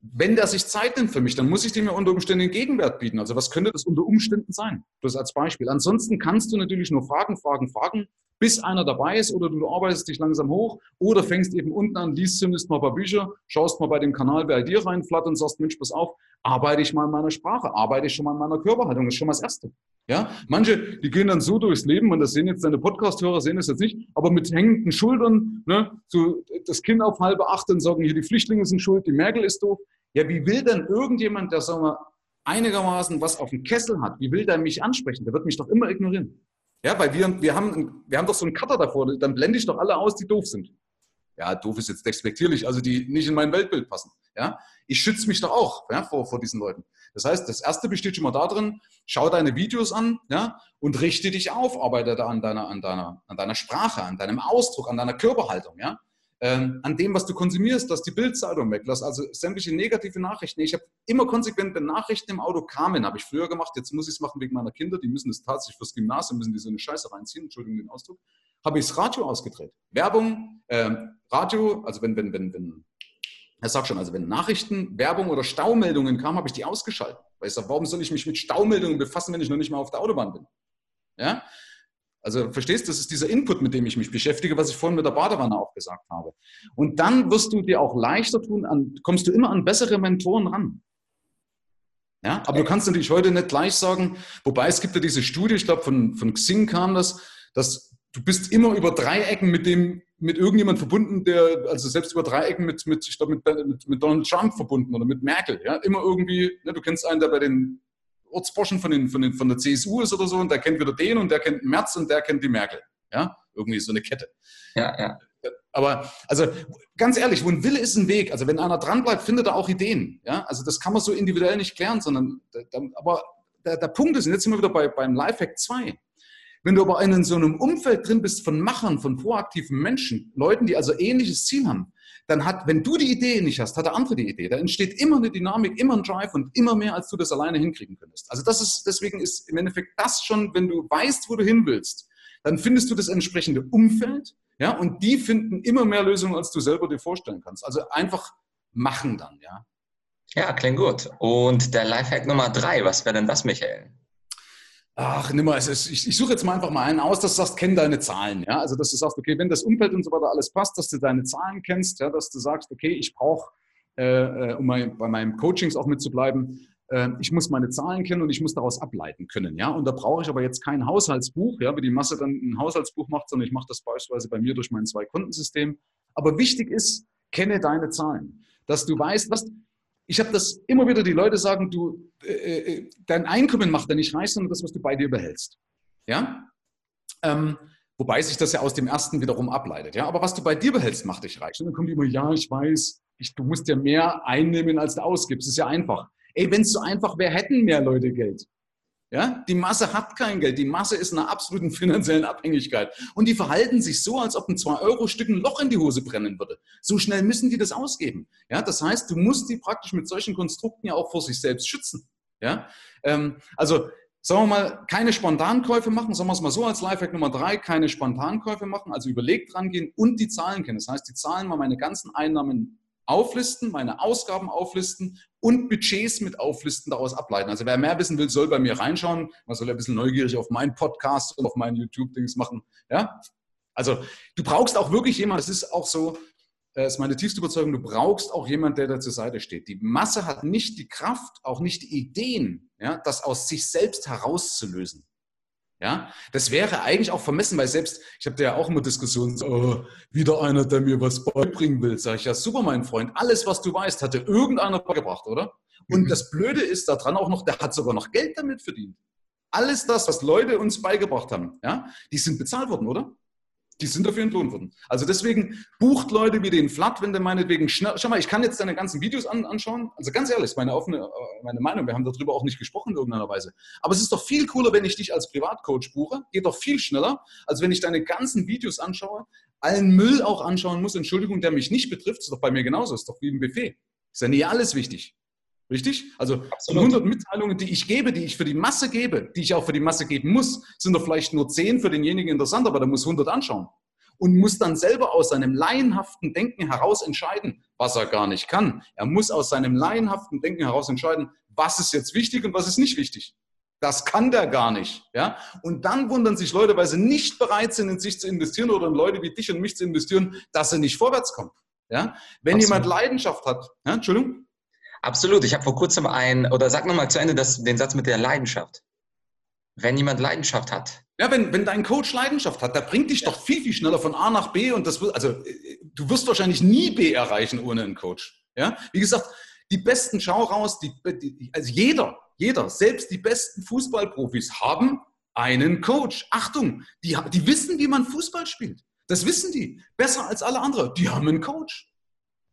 wenn der sich Zeit nimmt für mich, dann muss ich dem ja unter Umständen einen Gegenwert bieten. Also was könnte das unter Umständen sein? Das als Beispiel. Ansonsten kannst du natürlich nur fragen, fragen, fragen bis einer dabei ist oder du arbeitest dich langsam hoch oder fängst eben unten an, liest zumindest mal ein paar Bücher, schaust mal bei dem Kanal bei dir rein, flatt und sagst, Mensch, pass auf, arbeite ich mal in meiner Sprache, arbeite ich schon mal in meiner Körperhaltung, das ist schon mal das Erste. Ja, manche, die gehen dann so durchs Leben und das sehen jetzt deine Podcast-Hörer, sehen das jetzt nicht, aber mit hängenden Schultern, ne, so das Kind auf halbe acht und sagen, hier die Flüchtlinge sind schuld, die Merkel ist doof. Ja, wie will denn irgendjemand, der, sagen wir, einigermaßen was auf dem Kessel hat, wie will der mich ansprechen? Der wird mich doch immer ignorieren. Ja, weil wir, wir, haben, wir haben doch so einen Cutter davor, dann blende ich doch alle aus, die doof sind. Ja, doof ist jetzt despektierlich, also die nicht in mein Weltbild passen. Ja, ich schütze mich doch auch ja, vor, vor diesen Leuten. Das heißt, das erste besteht schon mal darin, schau deine Videos an ja, und richte dich auf, arbeite da an deiner, an, deiner, an deiner Sprache, an deinem Ausdruck, an deiner Körperhaltung. Ja ähm, an dem, was du konsumierst, dass die Bildzeitung weglässt, also sämtliche negative Nachrichten. Ich habe immer konsequent, wenn Nachrichten im Auto kamen, habe ich früher gemacht, jetzt muss ich es machen wegen meiner Kinder, die müssen es tatsächlich fürs Gymnasium, müssen die so eine Scheiße reinziehen, Entschuldigung den Ausdruck, habe ich das Radio ausgedreht. Werbung, äh, Radio, also wenn, wenn, wenn, wenn, er sagt schon, also wenn Nachrichten, Werbung oder Staumeldungen kamen, habe ich die ausgeschaltet. Weil ich sage, warum soll ich mich mit Staumeldungen befassen, wenn ich noch nicht mal auf der Autobahn bin? Ja? Also verstehst du, das ist dieser Input, mit dem ich mich beschäftige, was ich vorhin mit der Badewanne auch gesagt habe. Und dann wirst du dir auch leichter tun, an, kommst du immer an bessere Mentoren ran. Ja, aber du kannst natürlich heute nicht gleich sagen, wobei es gibt ja diese Studie, ich glaube von, von Xing kam das, dass du bist immer über Dreiecken mit dem, mit irgendjemand verbunden, der, also selbst über Dreiecken mit, mit, ich glaube, mit, mit, Donald Trump verbunden oder mit Merkel, ja, immer irgendwie, ne, du kennst einen, der bei den Ortsboschen von, den, von, den, von der CSU ist oder so und der kennt wieder den und der kennt Merz und der kennt die Merkel. Ja, irgendwie so eine Kette. Ja, ja. Aber, also, ganz ehrlich, wo ein Wille ist ein Weg. Also, wenn einer dranbleibt, findet er auch Ideen. Ja, also, das kann man so individuell nicht klären, sondern, aber der, der Punkt ist, und jetzt sind wir wieder bei, beim Lifehack 2. Wenn du aber in so einem Umfeld drin bist von Machern, von proaktiven Menschen, Leuten, die also ähnliches Ziel haben, dann hat, wenn du die Idee nicht hast, hat der andere die Idee. Da entsteht immer eine Dynamik, immer ein Drive und immer mehr, als du das alleine hinkriegen könntest. Also das ist, deswegen ist im Endeffekt das schon, wenn du weißt, wo du hin willst, dann findest du das entsprechende Umfeld, ja, und die finden immer mehr Lösungen, als du selber dir vorstellen kannst. Also einfach machen dann, ja. Ja, klingt gut. Und der Lifehack Nummer drei, was wäre denn das, Michael? Ach, nimm mal, es ist, ich, ich suche jetzt mal einfach mal einen aus, dass du sagst, kenn deine Zahlen. Ja? Also, dass du sagst, okay, wenn das Umfeld und so weiter alles passt, dass du deine Zahlen kennst, ja? dass du sagst, okay, ich brauche, äh, äh um mein, bei meinem Coachings auch mitzubleiben, äh, ich muss meine Zahlen kennen und ich muss daraus ableiten können. Ja? Und da brauche ich aber jetzt kein Haushaltsbuch, ja, wie die Masse dann ein Haushaltsbuch macht, sondern ich mache das beispielsweise bei mir durch mein Zwei-Kontensystem. Aber wichtig ist, kenne deine Zahlen. Dass du weißt, was, ich habe das immer wieder, die Leute sagen, du, äh, äh, dein Einkommen macht ja nicht reich, sondern das, was du bei dir behältst. Ja? Ähm, wobei sich das ja aus dem ersten wiederum ableitet. Ja? Aber was du bei dir behältst, macht dich reich. Und dann kommen die immer, ja, ich weiß, ich, du musst ja mehr einnehmen, als du ausgibst. Das ist ja einfach. Ey, wenn es so einfach wäre, hätten mehr Leute Geld. Ja, die Masse hat kein Geld. Die Masse ist in einer absoluten finanziellen Abhängigkeit. Und die verhalten sich so, als ob ein 2-Euro-Stück ein Loch in die Hose brennen würde. So schnell müssen die das ausgeben. Ja, das heißt, du musst die praktisch mit solchen Konstrukten ja auch vor sich selbst schützen. Ja, ähm, also sagen wir mal, keine Spontankäufe machen, sagen wir es mal so als Lifehack Nummer drei, keine Spontankäufe machen, also überlegt dran gehen und die Zahlen kennen. Das heißt, die Zahlen mal meine ganzen Einnahmen auflisten, meine Ausgaben auflisten und Budgets mit auflisten, daraus ableiten. Also wer mehr wissen will, soll bei mir reinschauen. Man soll ein bisschen neugierig auf meinen Podcast und auf meinen YouTube-Dings machen. Ja? Also du brauchst auch wirklich jemanden, das ist auch so, das äh, ist meine tiefste Überzeugung, du brauchst auch jemanden, der da zur Seite steht. Die Masse hat nicht die Kraft, auch nicht die Ideen, ja, das aus sich selbst herauszulösen. Ja, das wäre eigentlich auch vermessen, weil selbst, ich habe da ja auch immer Diskussionen, so, oh, wieder einer, der mir was beibringen will. Sag ich, ja, super, mein Freund, alles, was du weißt, hatte irgendeiner beigebracht, oder? Und mhm. das Blöde ist daran auch noch, der hat sogar noch Geld damit verdient. Alles das, was Leute uns beigebracht haben, ja, die sind bezahlt worden, oder? Die sind dafür entlohnt worden. Also deswegen bucht Leute wie den Flat, wenn der meinetwegen schnell. Schau mal, ich kann jetzt deine ganzen Videos an, anschauen. Also ganz ehrlich, meine offene, äh, meine Meinung. Wir haben darüber auch nicht gesprochen in irgendeiner Weise. Aber es ist doch viel cooler, wenn ich dich als Privatcoach buche. Geht doch viel schneller, als wenn ich deine ganzen Videos anschaue, allen Müll auch anschauen muss. Entschuldigung, der mich nicht betrifft. Ist doch bei mir genauso. Ist doch wie ein Buffet. Ist ja nie alles wichtig. Richtig? Also Absolut. 100 Mitteilungen, die ich gebe, die ich für die Masse gebe, die ich auch für die Masse geben muss, sind doch vielleicht nur 10 für denjenigen interessant, aber der muss 100 anschauen. Und muss dann selber aus seinem laienhaften Denken heraus entscheiden, was er gar nicht kann. Er muss aus seinem laienhaften Denken heraus entscheiden, was ist jetzt wichtig und was ist nicht wichtig. Das kann der gar nicht. Ja? Und dann wundern sich Leute, weil sie nicht bereit sind, in sich zu investieren oder in Leute wie dich und mich zu investieren, dass sie nicht vorwärts kommen. Ja? Wenn Absolut. jemand Leidenschaft hat, ja? Entschuldigung? Absolut. Ich habe vor kurzem ein, oder sag nochmal zu Ende das, den Satz mit der Leidenschaft. Wenn jemand Leidenschaft hat. Ja, wenn, wenn dein Coach Leidenschaft hat, der bringt dich ja. doch viel, viel schneller von A nach B und das also du wirst wahrscheinlich nie B erreichen ohne einen Coach. Ja, wie gesagt, die besten Schau raus, die, die, also jeder, jeder, selbst die besten Fußballprofis haben einen Coach. Achtung, die, die wissen, wie man Fußball spielt. Das wissen die. Besser als alle anderen. Die haben einen Coach.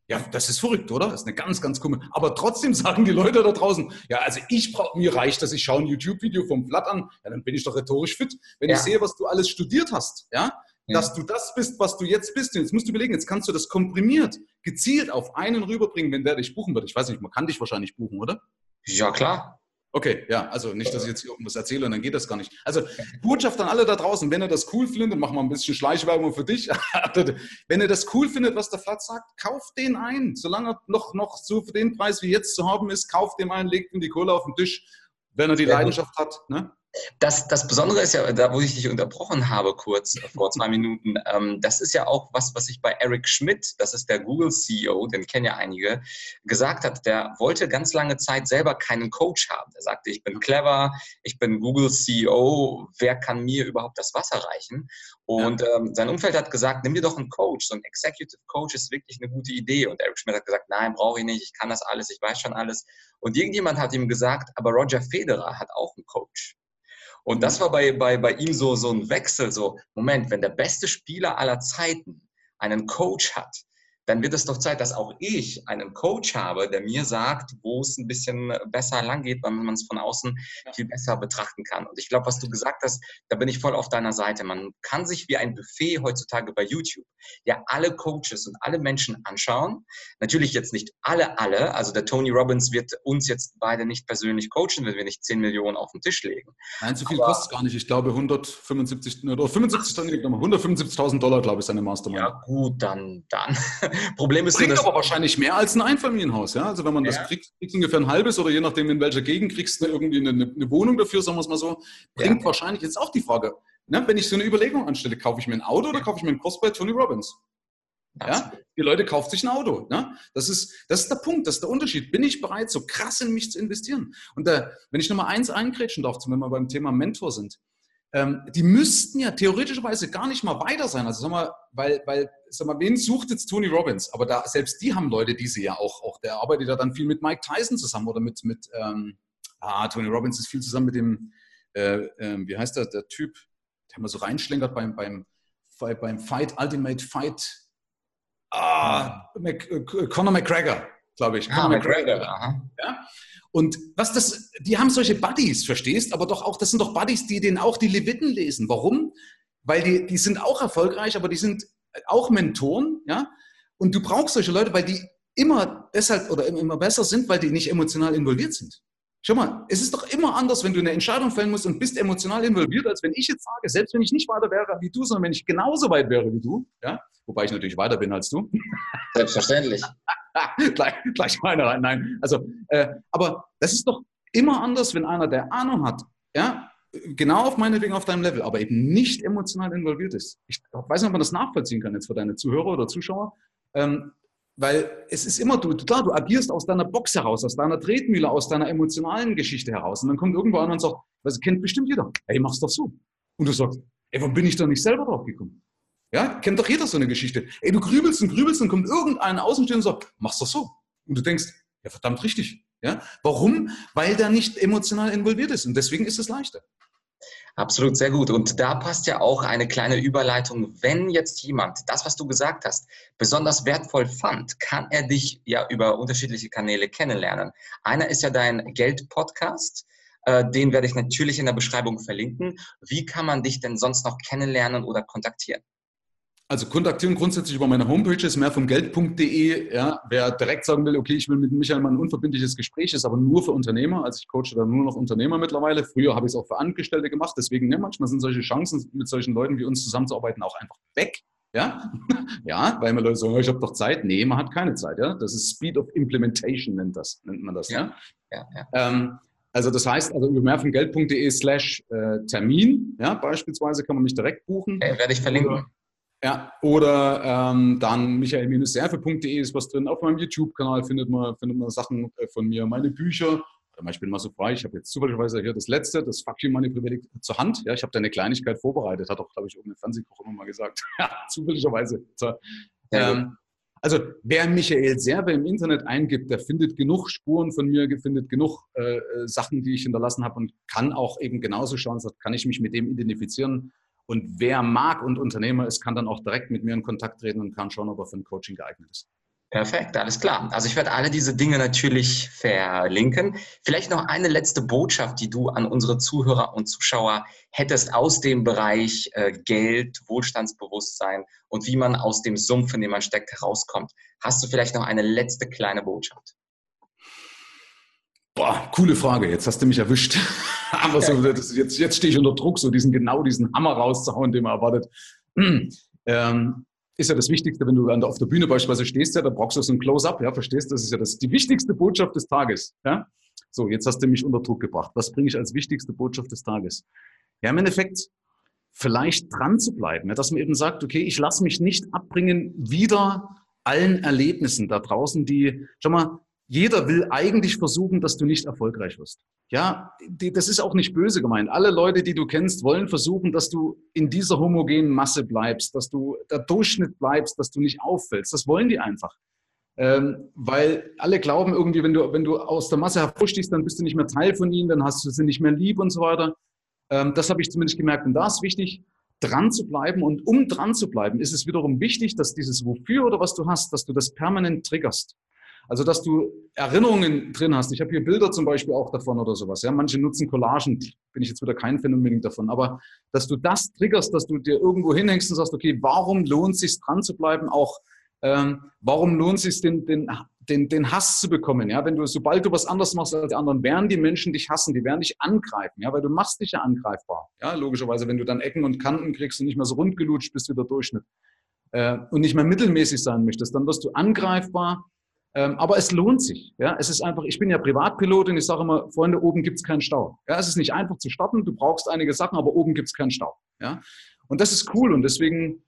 Ja, das ist verrückt, oder? Das ist eine ganz, ganz komische. Aber trotzdem sagen die Leute da draußen, ja, also ich brauche, mir reicht, dass ich schaue ein YouTube-Video vom Blatt an, ja, dann bin ich doch rhetorisch fit. Wenn ja. ich sehe, was du alles studiert hast, ja, ja, dass du das bist, was du jetzt bist. Und jetzt musst du überlegen, jetzt kannst du das komprimiert, gezielt auf einen rüberbringen, wenn der dich buchen wird. Ich weiß nicht, man kann dich wahrscheinlich buchen, oder? Ja, klar. Okay, ja, also nicht, dass ich jetzt hier irgendwas erzähle und dann geht das gar nicht. Also Botschaft an alle da draußen, wenn ihr das cool findet, machen wir ein bisschen Schleichwerbung für dich. wenn ihr das cool findet, was der Flat sagt, kauft den ein. Solange er noch, noch so für den Preis wie jetzt zu haben ist, kauft den ein, legt ihm die Kohle auf den Tisch, wenn er die Leidenschaft hat. Ne? Das, das Besondere ist ja, da wo ich dich unterbrochen habe, kurz vor zwei Minuten, ähm, das ist ja auch was, was ich bei Eric Schmidt, das ist der Google-CEO, den kennen ja einige, gesagt hat. Der wollte ganz lange Zeit selber keinen Coach haben. Er sagte, ich bin clever, ich bin Google-CEO, wer kann mir überhaupt das Wasser reichen? Und ja. ähm, sein Umfeld hat gesagt, nimm dir doch einen Coach. So ein Executive Coach ist wirklich eine gute Idee. Und Eric Schmidt hat gesagt, nein, brauche ich nicht, ich kann das alles, ich weiß schon alles. Und irgendjemand hat ihm gesagt, aber Roger Federer hat auch einen Coach. Und das war bei, bei, bei ihm so, so ein Wechsel, so, Moment, wenn der beste Spieler aller Zeiten einen Coach hat, dann wird es doch Zeit, dass auch ich einen Coach habe, der mir sagt, wo es ein bisschen besser lang geht, weil man es von außen viel besser betrachten kann. Und ich glaube, was du gesagt hast, da bin ich voll auf deiner Seite. Man kann sich wie ein Buffet heutzutage bei YouTube ja alle Coaches und alle Menschen anschauen. Natürlich jetzt nicht alle, alle. Also der Tony Robbins wird uns jetzt beide nicht persönlich coachen, wenn wir nicht 10 Millionen auf den Tisch legen. Nein, so viel kostet es gar nicht. Ich glaube 175 oder 75.000 Dollar, glaube ich, seine Mastermind. Ja gut, dann, dann. Problem ist, bringt aber wahrscheinlich mehr als ein Einfamilienhaus. Ja? Also wenn man ja. das kriegt, kriegst du ungefähr ein halbes oder je nachdem in welcher Gegend kriegst du irgendwie eine, eine Wohnung dafür, sagen wir es mal so. Bringt ja. wahrscheinlich jetzt auch die Frage, ne, wenn ich so eine Überlegung anstelle, kaufe ich mir ein Auto oder kaufe ich mir einen Kurs bei Tony Robbins? Ja? Die Leute kaufen sich ein Auto. Ne? Das, ist, das ist der Punkt, das ist der Unterschied. Bin ich bereit, so krass in mich zu investieren? Und da, wenn ich nochmal eins eingrätschen darf, wenn wir beim Thema Mentor sind, ähm, die müssten ja theoretischerweise gar nicht mal weiter sein. Also sag mal, weil, weil, sag mal, wen sucht jetzt Tony Robbins? Aber da, selbst die haben Leute, die sie ja auch, auch der arbeitet ja dann viel mit Mike Tyson zusammen oder mit, mit ähm, ah, Tony Robbins ist viel zusammen mit dem, äh, äh, wie heißt der, der Typ, der mal so reinschlängert beim, beim, beim Fight, Ultimate Fight, ah, Mac, äh, Conor McGregor, glaube ich. Ah, McGregor. Ja? Und was das, die haben solche Buddies, verstehst? Aber doch auch, das sind doch Buddies, die denen auch die Leviten lesen. Warum? Weil die, die sind auch erfolgreich, aber die sind auch Mentoren, ja? Und du brauchst solche Leute, weil die immer deshalb oder immer besser sind, weil die nicht emotional involviert sind. Schau mal, es ist doch immer anders, wenn du eine Entscheidung fällen musst und bist emotional involviert, als wenn ich jetzt sage, selbst wenn ich nicht weiter wäre wie du, sondern wenn ich genauso weit wäre wie du, ja, wobei ich natürlich weiter bin als du. Selbstverständlich. gleich, gleich meine rein, nein. Also, äh, aber das ist doch immer anders, wenn einer, der Ahnung hat, ja, genau auf meinetwegen auf deinem Level, aber eben nicht emotional involviert ist. Ich weiß nicht, ob man das nachvollziehen kann jetzt für deine Zuhörer oder Zuschauer. Ähm, weil es ist immer, du, klar, du agierst aus deiner Box heraus, aus deiner Tretmühle, aus deiner emotionalen Geschichte heraus. Und dann kommt irgendwo einer und sagt, was kennt bestimmt jeder, ey, mach's doch so. Und du sagst, ey, warum bin ich da nicht selber drauf gekommen? Ja, kennt doch jeder so eine Geschichte. Ey, du grübelst und grübelst und kommt irgendein Außenstehender und sagt, mach's doch so. Und du denkst, ja, verdammt richtig. Ja, warum? Weil der nicht emotional involviert ist. Und deswegen ist es leichter. Absolut, sehr gut. Und da passt ja auch eine kleine Überleitung. Wenn jetzt jemand das, was du gesagt hast, besonders wertvoll fand, kann er dich ja über unterschiedliche Kanäle kennenlernen. Einer ist ja dein Geld-Podcast. Äh, den werde ich natürlich in der Beschreibung verlinken. Wie kann man dich denn sonst noch kennenlernen oder kontaktieren? Also kontaktieren grundsätzlich über meine Homepage ist mehrvomgeld.de. Ja, wer direkt sagen will, okay, ich will mit Michael mal ein unverbindliches Gespräch, ist aber nur für Unternehmer. Also ich coache da nur noch Unternehmer mittlerweile. Früher habe ich es auch für Angestellte gemacht. Deswegen, ne, manchmal sind solche Chancen, mit solchen Leuten wie uns zusammenzuarbeiten, auch einfach weg. Ja, ja weil man Leute sagen, ich habe doch Zeit. Nee, man hat keine Zeit. Ja, das ist Speed of Implementation nennt, das, nennt man das. Ja, ja. ja, ja. Ähm, also das heißt, also über mehrvomgeld.de slash äh, Termin, ja, beispielsweise kann man mich direkt buchen. Okay, werde ich verlinken. Ja, oder ähm, dann michael-serve.de ist was drin. Auf meinem YouTube-Kanal findet man, findet man Sachen äh, von mir, meine Bücher. Ich bin mal so frei, ich habe jetzt zufälligerweise hier das letzte, das Fuck You Money Privileg zur Hand. Ja, ich habe da eine Kleinigkeit vorbereitet, hat auch, glaube ich, irgendein Fernsehkoch immer mal gesagt. ja, zufälligerweise. Ähm, also wer Michael Serve im Internet eingibt, der findet genug Spuren von mir, findet genug äh, äh Sachen, die ich hinterlassen habe und kann auch eben genauso schauen, sagt, kann ich mich mit dem identifizieren, und wer mag und Unternehmer ist, kann dann auch direkt mit mir in Kontakt treten und kann schauen, ob er für ein Coaching geeignet ist. Perfekt, alles klar. Also ich werde alle diese Dinge natürlich verlinken. Vielleicht noch eine letzte Botschaft, die du an unsere Zuhörer und Zuschauer hättest aus dem Bereich äh, Geld, Wohlstandsbewusstsein und wie man aus dem Sumpf, in dem man steckt, herauskommt. Hast du vielleicht noch eine letzte kleine Botschaft? Boah, coole Frage. Jetzt hast du mich erwischt. Aber so, das, jetzt, jetzt stehe ich unter Druck, so diesen genau diesen Hammer rauszuhauen, den man erwartet. Ähm, ist ja das Wichtigste, wenn du auf der Bühne beispielsweise stehst, ja, da brauchst du so ein Close-up, ja, verstehst? Das ist ja das, die wichtigste Botschaft des Tages. Ja? So, jetzt hast du mich unter Druck gebracht. Was bringe ich als wichtigste Botschaft des Tages? Ja, im Endeffekt vielleicht dran zu bleiben, ja, dass man eben sagt, okay, ich lasse mich nicht abbringen wieder allen Erlebnissen da draußen, die, schau mal, jeder will eigentlich versuchen, dass du nicht erfolgreich wirst. Ja, die, das ist auch nicht böse gemeint. Alle Leute, die du kennst, wollen versuchen, dass du in dieser homogenen Masse bleibst, dass du der Durchschnitt bleibst, dass du nicht auffällst. Das wollen die einfach. Ähm, weil alle glauben irgendwie, wenn du, wenn du aus der Masse hervorstichst, dann bist du nicht mehr Teil von ihnen, dann hast du sie nicht mehr lieb und so weiter. Ähm, das habe ich zumindest gemerkt. Und da ist wichtig, dran zu bleiben. Und um dran zu bleiben, ist es wiederum wichtig, dass dieses Wofür oder was du hast, dass du das permanent triggerst. Also, dass du Erinnerungen drin hast. Ich habe hier Bilder zum Beispiel auch davon oder sowas. Ja, manche nutzen Collagen, bin ich jetzt wieder kein Fan unbedingt davon. Aber dass du das triggerst, dass du dir irgendwo hinhängst und sagst, okay, warum lohnt es sich dran zu bleiben? Auch ähm, warum lohnt es sich den, den, den, den Hass zu bekommen? Ja, wenn du, sobald du was anderes machst als die anderen, werden die Menschen dich hassen, die werden dich angreifen, ja, weil du machst dich ja angreifbar. Ja, logischerweise, wenn du dann Ecken und Kanten kriegst und nicht mehr so rundgelutscht bist wie der Durchschnitt. äh, und nicht mehr mittelmäßig sein möchtest, dann wirst du angreifbar. Ähm, aber es lohnt sich. Ja? Es ist einfach, ich bin ja Privatpilot und ich sage immer, Freunde, oben gibt es keinen Stau. Ja? Es ist nicht einfach zu starten, du brauchst einige Sachen, aber oben gibt es keinen Stau. Ja? Und das ist cool und deswegen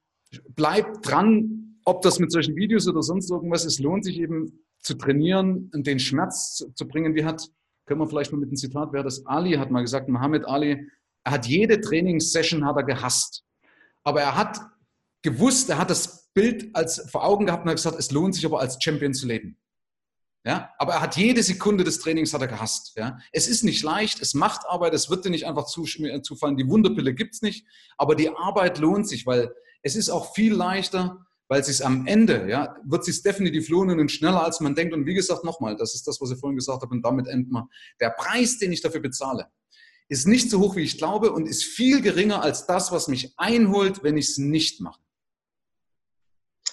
bleib dran, ob das mit solchen Videos oder sonst irgendwas ist, lohnt sich eben zu trainieren und den Schmerz zu, zu bringen. Wie hat, können wir vielleicht mal mit einem Zitat, wer das Ali hat mal gesagt, Mohammed Ali, er hat jede Trainingssession hat er gehasst. Aber er hat gewusst, er hat das Bild als vor Augen gehabt und hat gesagt, es lohnt sich aber als Champion zu leben. Ja, aber er hat jede Sekunde des Trainings hat er gehasst. Ja, es ist nicht leicht, es macht Arbeit, es wird dir nicht einfach zufallen. Die Wunderpille gibt es nicht, aber die Arbeit lohnt sich, weil es ist auch viel leichter, weil es am Ende, ja, wird es definitiv lohnen und schneller als man denkt. Und wie gesagt, nochmal, das ist das, was ich vorhin gesagt habe, und damit enden wir. Der Preis, den ich dafür bezahle, ist nicht so hoch, wie ich glaube und ist viel geringer als das, was mich einholt, wenn ich es nicht mache.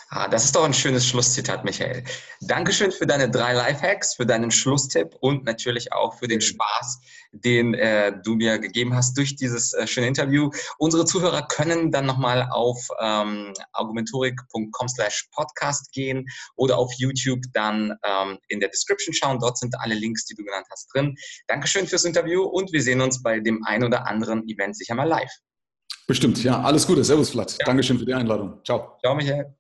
Ah, das ist doch ein schönes Schlusszitat, Michael. Dankeschön für deine drei Lifehacks, für deinen Schlusstipp und natürlich auch für den Spaß, den äh, du mir gegeben hast durch dieses äh, schöne Interview. Unsere Zuhörer können dann nochmal auf ähm, argumentorik.com slash podcast gehen oder auf YouTube dann ähm, in der Description schauen. Dort sind alle Links, die du genannt hast, drin. Dankeschön fürs Interview und wir sehen uns bei dem ein oder anderen Event sicher mal live. Bestimmt, ja. Alles Gute. Servus, Vlad. Ja. Dankeschön für die Einladung. Ciao. Ciao, Michael.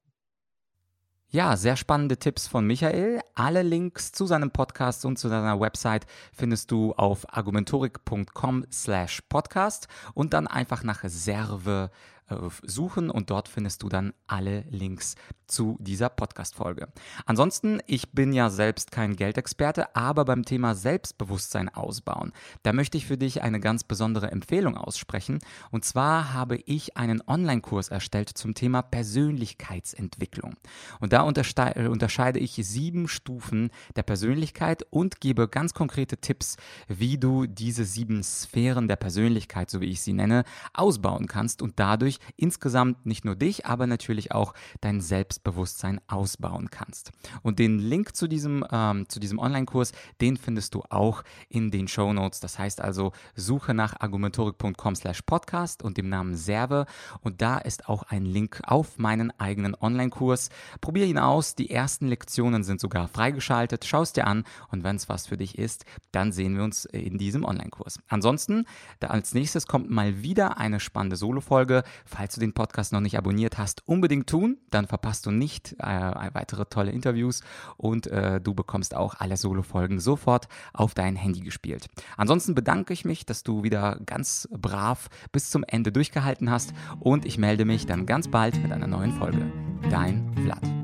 Ja, sehr spannende Tipps von Michael. Alle Links zu seinem Podcast und zu seiner Website findest du auf argumentorik.com slash podcast und dann einfach nach Serve äh, suchen und dort findest du dann alle Links zu dieser Podcast-Folge. Ansonsten, ich bin ja selbst kein Geldexperte, aber beim Thema Selbstbewusstsein ausbauen, da möchte ich für dich eine ganz besondere Empfehlung aussprechen. Und zwar habe ich einen Online-Kurs erstellt zum Thema Persönlichkeitsentwicklung. Und da unterscheide ich sieben Stufen der Persönlichkeit und gebe ganz konkrete Tipps, wie du diese sieben Sphären der Persönlichkeit, so wie ich sie nenne, ausbauen kannst und dadurch dadurch insgesamt nicht nur dich, aber natürlich auch dein Selbstbewusstsein ausbauen kannst. Und den Link zu diesem, ähm, diesem Online-Kurs, den findest du auch in den Show Notes. Das heißt also, suche nach argumentorik.com slash podcast und dem Namen Serve und da ist auch ein Link auf meinen eigenen Online-Kurs. Probier ihn aus. Die ersten Lektionen sind sogar freigeschaltet. Schau es dir an und wenn es was für dich ist, dann sehen wir uns in diesem Online-Kurs. Ansonsten, als nächstes kommt mal wieder eine spannende Solo-Folge. Falls du den Podcast noch nicht abonniert hast, unbedingt tun. Dann verpasst du nicht äh, weitere tolle Interviews und äh, du bekommst auch alle Solo-Folgen sofort auf dein Handy gespielt. Ansonsten bedanke ich mich, dass du wieder ganz brav bis zum Ende durchgehalten hast und ich melde mich dann ganz bald mit einer neuen Folge. Dein Vlad.